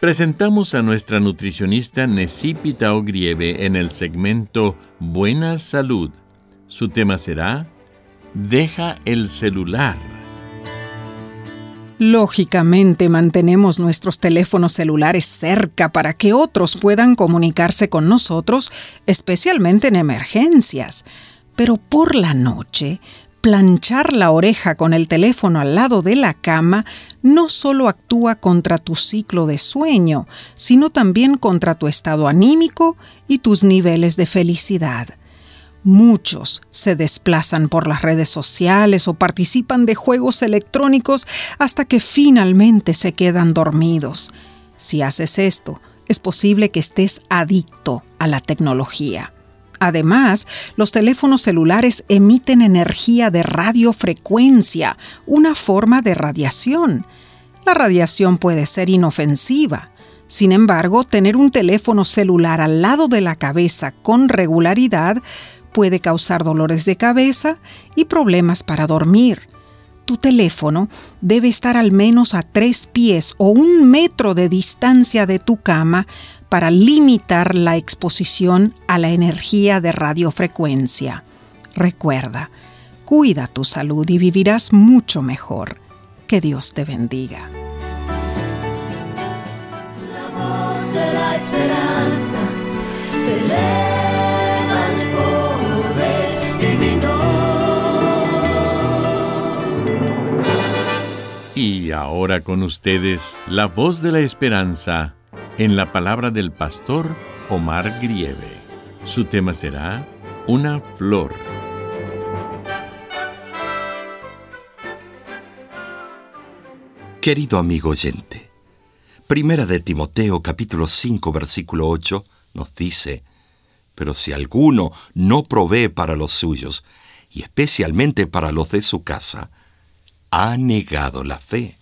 Presentamos a nuestra nutricionista Necipita Ogrieve en el segmento Buena Salud. Su tema será Deja el celular. Lógicamente mantenemos nuestros teléfonos celulares cerca para que otros puedan comunicarse con nosotros, especialmente en emergencias. Pero por la noche planchar la oreja con el teléfono al lado de la cama no solo actúa contra tu ciclo de sueño, sino también contra tu estado anímico y tus niveles de felicidad. Muchos se desplazan por las redes sociales o participan de juegos electrónicos hasta que finalmente se quedan dormidos. Si haces esto, es posible que estés adicto a la tecnología. Además, los teléfonos celulares emiten energía de radiofrecuencia, una forma de radiación. La radiación puede ser inofensiva. Sin embargo, tener un teléfono celular al lado de la cabeza con regularidad puede causar dolores de cabeza y problemas para dormir. Tu teléfono debe estar al menos a tres pies o un metro de distancia de tu cama para limitar la exposición a la energía de radiofrecuencia. Recuerda, cuida tu salud y vivirás mucho mejor. Que Dios te bendiga. La voz de la esperanza te eleva al poder divino. Y ahora con ustedes, la voz de la esperanza en la palabra del pastor Omar Grieve. Su tema será Una flor. Querido amigo oyente, Primera de Timoteo capítulo 5 versículo 8 nos dice, Pero si alguno no provee para los suyos, y especialmente para los de su casa, ha negado la fe.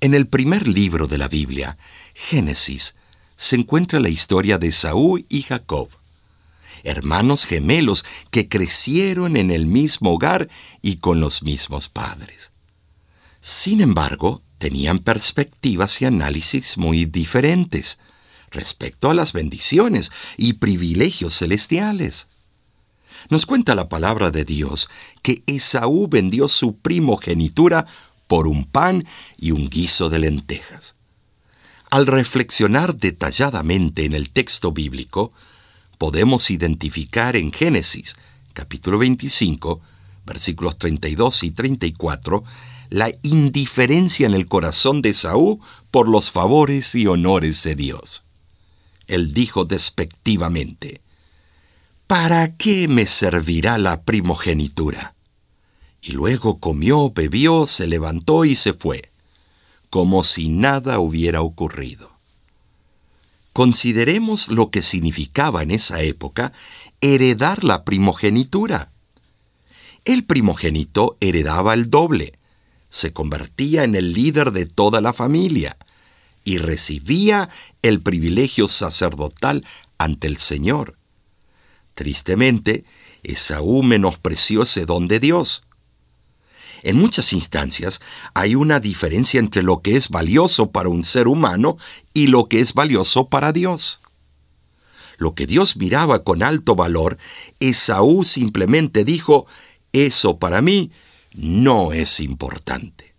En el primer libro de la Biblia, Génesis, se encuentra la historia de Saúl y Jacob, hermanos gemelos que crecieron en el mismo hogar y con los mismos padres. Sin embargo, tenían perspectivas y análisis muy diferentes respecto a las bendiciones y privilegios celestiales. Nos cuenta la palabra de Dios que Esaú vendió su primogenitura por un pan y un guiso de lentejas. Al reflexionar detalladamente en el texto bíblico, podemos identificar en Génesis, capítulo 25, versículos 32 y 34, la indiferencia en el corazón de Saúl por los favores y honores de Dios. Él dijo despectivamente, ¿Para qué me servirá la primogenitura? Y luego comió, bebió, se levantó y se fue, como si nada hubiera ocurrido. Consideremos lo que significaba en esa época heredar la primogenitura. El primogénito heredaba el doble, se convertía en el líder de toda la familia y recibía el privilegio sacerdotal ante el Señor. Tristemente, Esaú menospreció ese don de Dios. En muchas instancias hay una diferencia entre lo que es valioso para un ser humano y lo que es valioso para Dios. lo que Dios miraba con alto valor, Esaú simplemente dijo, eso para mí no es importante.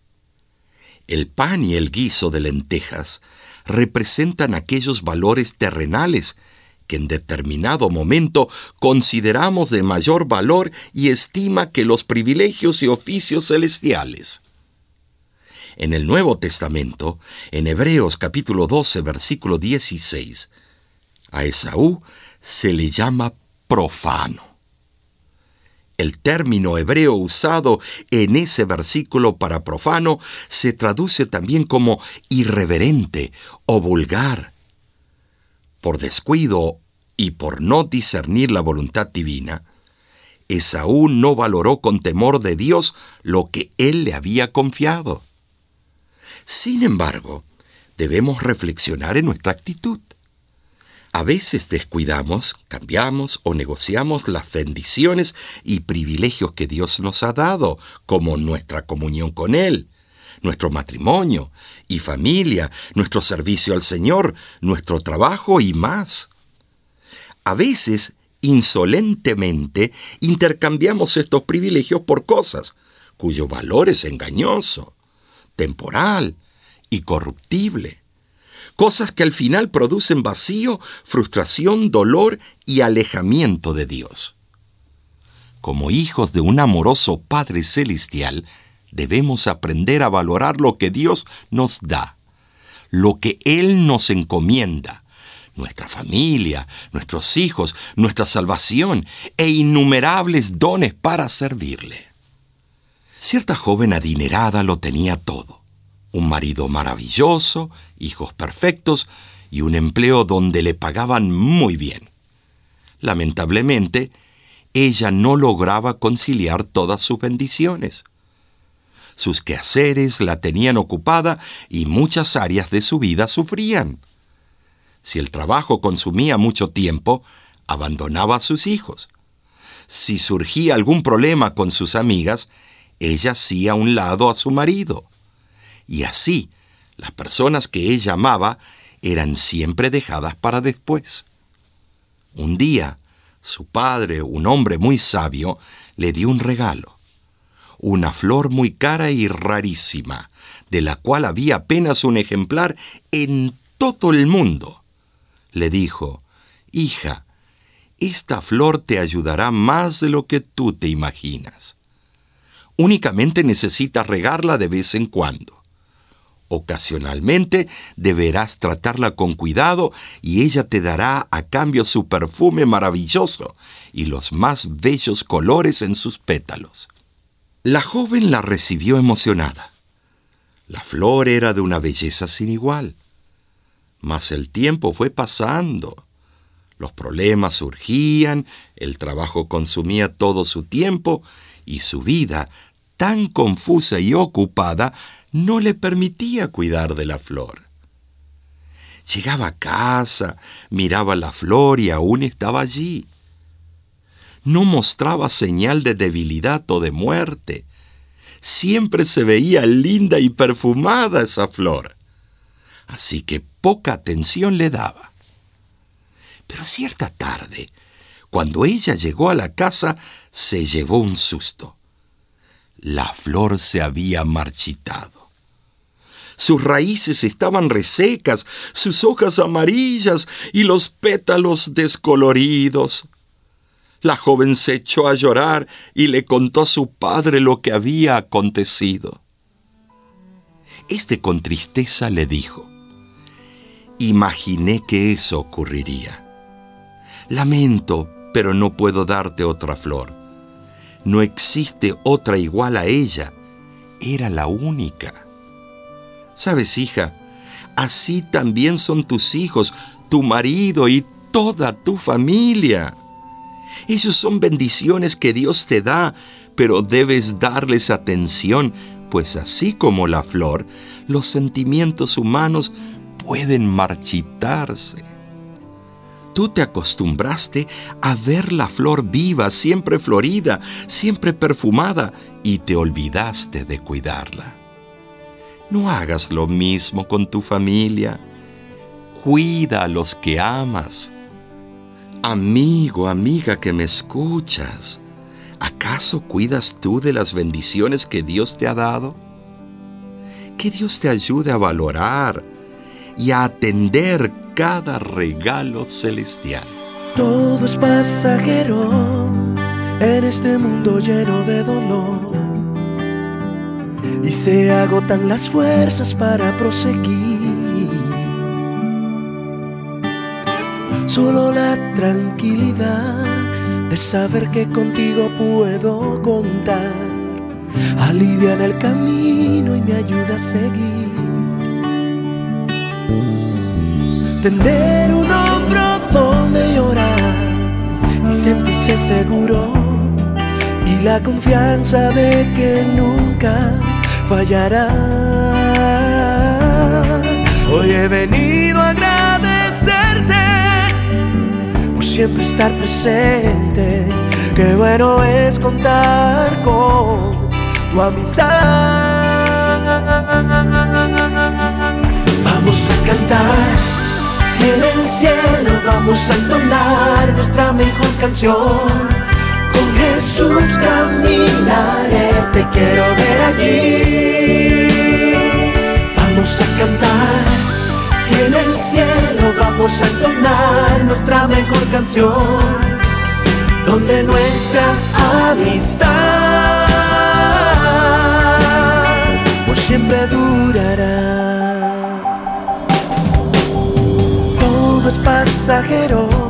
El pan y el guiso de lentejas representan aquellos valores terrenales que en determinado momento consideramos de mayor valor y estima que los privilegios y oficios celestiales. En el Nuevo Testamento, en Hebreos capítulo 12, versículo 16, a Esaú se le llama profano. El término hebreo usado en ese versículo para profano se traduce también como irreverente o vulgar. Por descuido y por no discernir la voluntad divina, Esaú no valoró con temor de Dios lo que él le había confiado. Sin embargo, debemos reflexionar en nuestra actitud. A veces descuidamos, cambiamos o negociamos las bendiciones y privilegios que Dios nos ha dado, como nuestra comunión con Él, nuestro matrimonio y familia, nuestro servicio al Señor, nuestro trabajo y más. A veces, insolentemente, intercambiamos estos privilegios por cosas cuyo valor es engañoso, temporal y corruptible cosas que al final producen vacío, frustración, dolor y alejamiento de Dios. Como hijos de un amoroso Padre Celestial, debemos aprender a valorar lo que Dios nos da, lo que Él nos encomienda, nuestra familia, nuestros hijos, nuestra salvación e innumerables dones para servirle. Cierta joven adinerada lo tenía todo un marido maravilloso, hijos perfectos y un empleo donde le pagaban muy bien. Lamentablemente, ella no lograba conciliar todas sus bendiciones. Sus quehaceres la tenían ocupada y muchas áreas de su vida sufrían. Si el trabajo consumía mucho tiempo, abandonaba a sus hijos. Si surgía algún problema con sus amigas, ella hacía un lado a su marido. Y así, las personas que ella amaba eran siempre dejadas para después. Un día, su padre, un hombre muy sabio, le dio un regalo, una flor muy cara y rarísima, de la cual había apenas un ejemplar en todo el mundo. Le dijo, Hija, esta flor te ayudará más de lo que tú te imaginas. Únicamente necesitas regarla de vez en cuando. Ocasionalmente deberás tratarla con cuidado y ella te dará a cambio su perfume maravilloso y los más bellos colores en sus pétalos. La joven la recibió emocionada. La flor era de una belleza sin igual. Mas el tiempo fue pasando. Los problemas surgían, el trabajo consumía todo su tiempo y su vida, tan confusa y ocupada, no le permitía cuidar de la flor. Llegaba a casa, miraba la flor y aún estaba allí. No mostraba señal de debilidad o de muerte. Siempre se veía linda y perfumada esa flor. Así que poca atención le daba. Pero cierta tarde, cuando ella llegó a la casa, se llevó un susto. La flor se había marchitado. Sus raíces estaban resecas, sus hojas amarillas y los pétalos descoloridos. La joven se echó a llorar y le contó a su padre lo que había acontecido. Este con tristeza le dijo, Imaginé que eso ocurriría. Lamento, pero no puedo darte otra flor. No existe otra igual a ella. Era la única. Sabes, hija, así también son tus hijos, tu marido y toda tu familia. Ellos son bendiciones que Dios te da, pero debes darles atención, pues así como la flor, los sentimientos humanos pueden marchitarse. Tú te acostumbraste a ver la flor viva, siempre florida, siempre perfumada, y te olvidaste de cuidarla. No hagas lo mismo con tu familia. Cuida a los que amas. Amigo, amiga que me escuchas, ¿acaso cuidas tú de las bendiciones que Dios te ha dado? Que Dios te ayude a valorar y a atender cada regalo celestial. Todo es pasajero en este mundo lleno de dolor y se agotan las fuerzas para proseguir. Solo la tranquilidad de saber que contigo puedo contar alivia en el camino y me ayuda a seguir. Tender un hombro donde llorar y sentirse seguro y la confianza de que nunca fallará. Hoy he venido a siempre estar presente. Qué bueno es contar con tu amistad. Vamos a cantar en el cielo, vamos a entonar nuestra mejor canción con Jesús caminaré, te quiero ver allí. Vamos a cantar en el cielo, vamos a entonar nuestra mejor canción, donde nuestra amistad por siempre durará. Todo es pasajero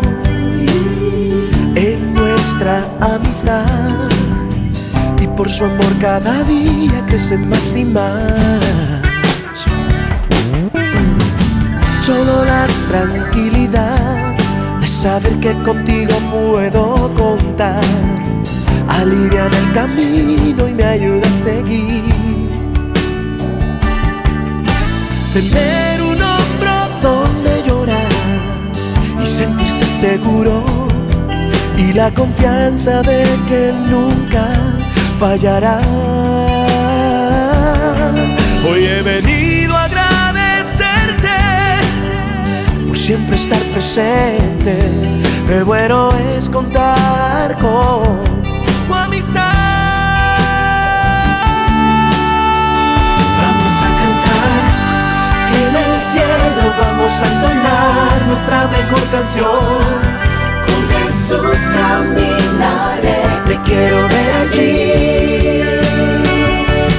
nuestra amistad y por su amor cada día crece más y más. Solo la tranquilidad de saber que contigo puedo contar alivia el camino y me ayuda a seguir. Tener un hombro donde llorar y sentirse seguro y la confianza de que nunca fallará. Hoy he venido siempre estar presente. Qué bueno es contar con tu amistad. Vamos a cantar en el cielo, vamos a entonar nuestra mejor canción Jesús caminaré. Te quiero ver allí.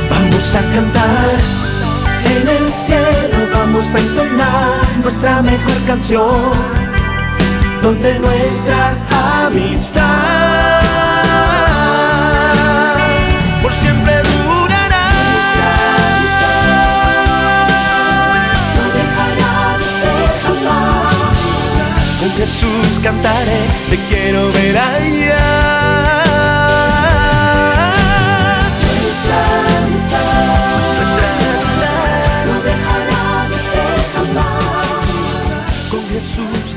Vamos a cantar en el cielo, vamos a entonar nuestra mejor canción, donde nuestra amistad por siempre durará. No dejará de jamás. Con Jesús cantaré, te quiero ver allá.